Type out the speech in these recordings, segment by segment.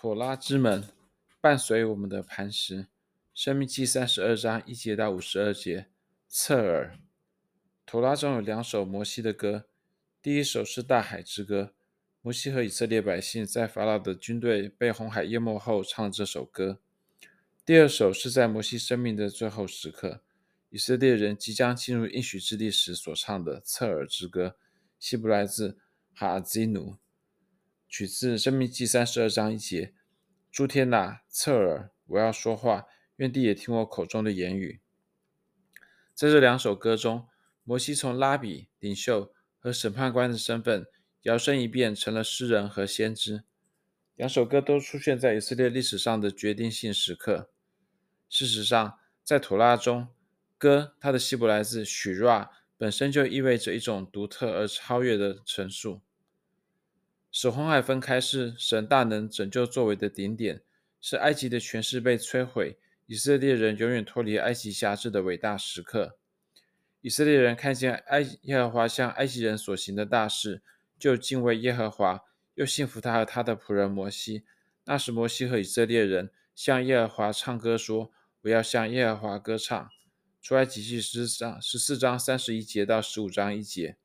妥拉之门，伴随我们的磐石。生命记三十二章一节到五十二节。侧耳。妥拉中有两首摩西的歌，第一首是大海之歌。摩西和以色列百姓在法老的军队被红海淹没后唱这首歌。第二首是在摩西生命的最后时刻，以色列人即将进入应许之地时所唱的侧耳之歌，希伯来字哈基努。取自《申命记》三十二章一节：“诸天哪，侧耳！我要说话，愿地也听我口中的言语。”在这两首歌中，摩西从拉比、领袖和审判官的身份摇身一变成了诗人和先知。两首歌都出现在以色列历史上的决定性时刻。事实上，在妥拉中，“歌”它的希伯来字 “shirah” 本身就意味着一种独特而超越的陈述。使红海分开是神大能拯救作为的顶点，是埃及的权势被摧毁，以色列人永远脱离埃及辖制的伟大时刻。以色列人看见埃耶和华向埃及人所行的大事，就敬畏耶和华，又信服他和他的仆人摩西。那时，摩西和以色列人向耶和华唱歌说：“我要向耶和华歌唱。”出埃及记十章十四章三十一节到十五章一节。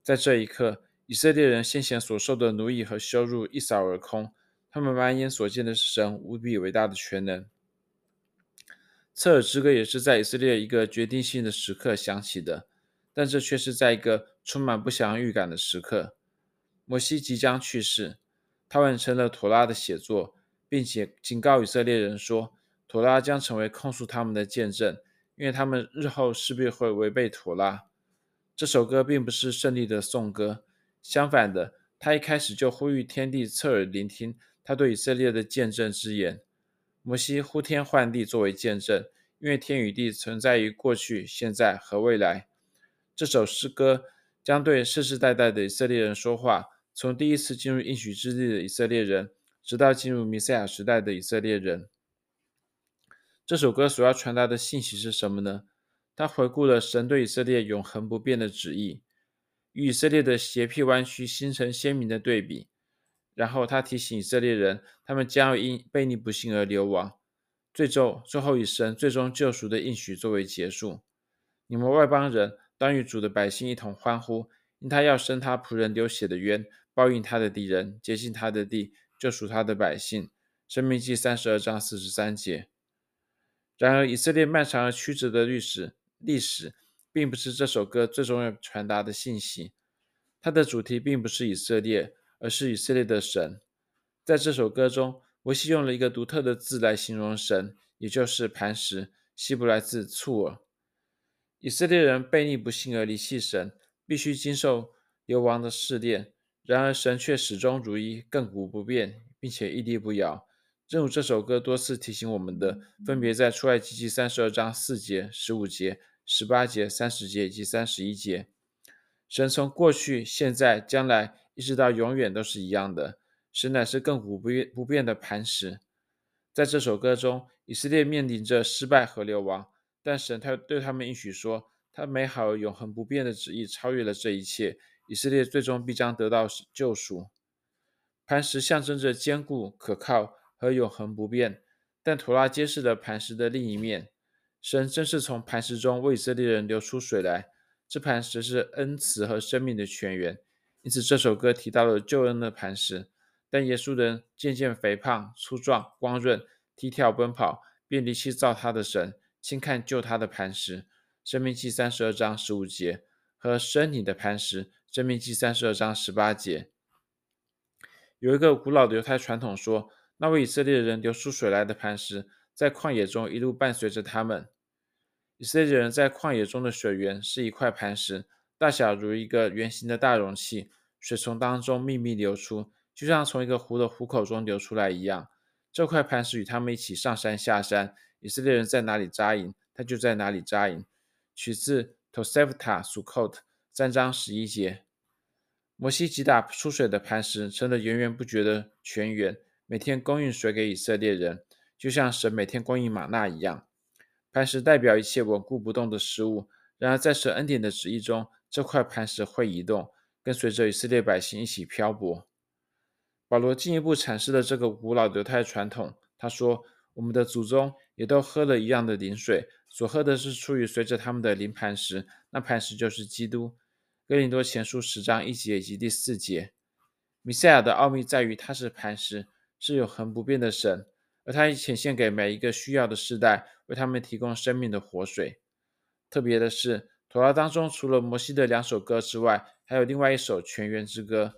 在这一刻。以色列人先前所受的奴役和羞辱一扫而空，他们满眼所见的是神无比伟大的全能。侧耳之歌也是在以色列一个决定性的时刻响起的，但这却是在一个充满不祥预感的时刻。摩西即将去世，他完成了妥拉的写作，并且警告以色列人说，妥拉将成为控诉他们的见证，因为他们日后势必会违背妥拉。这首歌并不是胜利的颂歌。相反的，他一开始就呼吁天地侧耳聆听他对以色列的见证之言。摩西呼天唤地作为见证，因为天与地存在于过去、现在和未来。这首诗歌将对世世代代的以色列人说话，从第一次进入应许之地的以色列人，直到进入弥赛亚时代的以色列人。这首歌所要传达的信息是什么呢？他回顾了神对以色列永恒不变的旨意。与以色列的斜僻弯曲形成鲜明的对比，然后他提醒以色列人，他们将要因悖逆不幸而流亡，最终最后以神最终救赎的应许作为结束。你们外邦人当与主的百姓一同欢呼，因他要伸他仆人流血的冤，报应他的敌人，洁净他的地，救赎他的百姓。申命记三十二章四十三节。然而，以色列漫长而曲折的历史历史。并不是这首歌最重要传达的信息，它的主题并不是以色列，而是以色列的神。在这首歌中，摩西用了一个独特的字来形容神，也就是磐石，希伯来字侧耳。以色列人悖逆不信而离弃神，必须经受流亡的试炼。然而，神却始终如一，亘古不变，并且屹立不摇。正如这首歌多次提醒我们的，分别在出埃及记三十二章四节、十五节。十八节、三十节以及三十一节，神从过去、现在、将来一直到永远都是一样的。神乃是亘古不变、不变的磐石。在这首歌中，以色列面临着失败和流亡，但神他对他们应许说，他美好永恒不变的旨意超越了这一切，以色列最终必将得到救赎。磐石象征着坚固、可靠和永恒不变，但妥拉揭示了磐石的另一面。神正是从磐石中为以色列人流出水来，这磐石是恩慈和生命的泉源。因此，这首歌提到了救恩的磐石。但耶稣人渐渐肥胖、粗壮、光润、踢跳奔跑，便离弃造他的神，轻看救他的磐石。生命记三十二章十五节和生你的磐石。生命记三十二章十八节。有一个古老的犹太传统说，那为以色列人流出水来的磐石。在旷野中一路伴随着他们。以色列人在旷野中的水源是一块磐石，大小如一个圆形的大容器，水从当中秘密流出，就像从一个湖的湖口中流出来一样。这块磐石与他们一起上山下山，以色列人在哪里扎营，他就在哪里扎营。取自 Tosefta Sukkot 三章十一节。摩西击打出水的磐石，成了源源不绝的泉源，每天供应水给以色列人。就像神每天供应吗哪一样，磐石代表一切稳固不动的食物。然而，在神恩典的旨意中，这块磐石会移动，跟随着以色列百姓一起漂泊。保罗进一步阐释了这个古老犹太传统。他说：“我们的祖宗也都喝了一样的灵水，所喝的是出于随着他们的灵磐石，那磐石就是基督。”哥林多前书十章一节以及第四节。弥赛亚的奥秘在于他是磐石，是永恒不变的神，而他已显现给每一个需要的世代，为他们提供生命的活水。特别的是，妥拉当中除了摩西的两首歌之外，还有另外一首泉源之歌。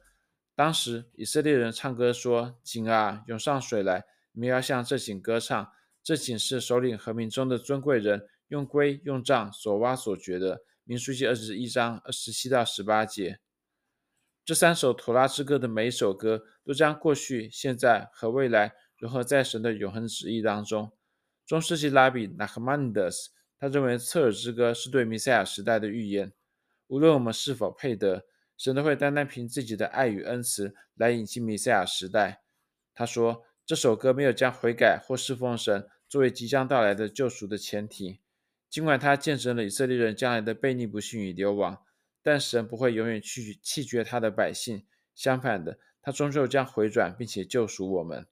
当时以色列人唱歌说：“井啊，涌上水来！你们要向这井歌唱。这井是首领和民中的尊贵人用锥用杖所挖所掘的。”民数记二十一章二十七到十八节。这三首妥拉之歌的每一首歌，都将过去、现在和未来融合在神的永恒旨意当中。中世纪拉比纳赫曼德斯。他认为侧耳之歌是对弥赛亚时代的预言。无论我们是否配得，神都会单单凭自己的爱与恩慈来引进弥赛亚时代。他说，这首歌没有将悔改或侍奉神作为即将到来的救赎的前提。尽管他见证了以色列人将来的悖逆不幸与流亡，但神不会永远去弃绝他的百姓。相反的，他终究将回转并且救赎我们。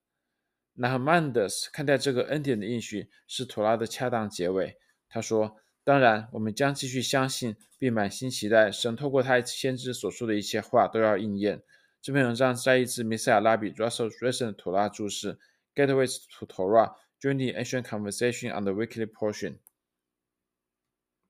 纳赫曼尼德斯看待这个恩典的应许是妥拉的恰当结尾。他说：“当然，我们将继续相信，并满心期待神透过他先知所说的一切话都要应验。”这篇文章摘译自弥赛亚拉比 Russell Drayson 的妥拉注释《Gateways to Torah: Join the Ancient Conversation on the Weekly Portion》。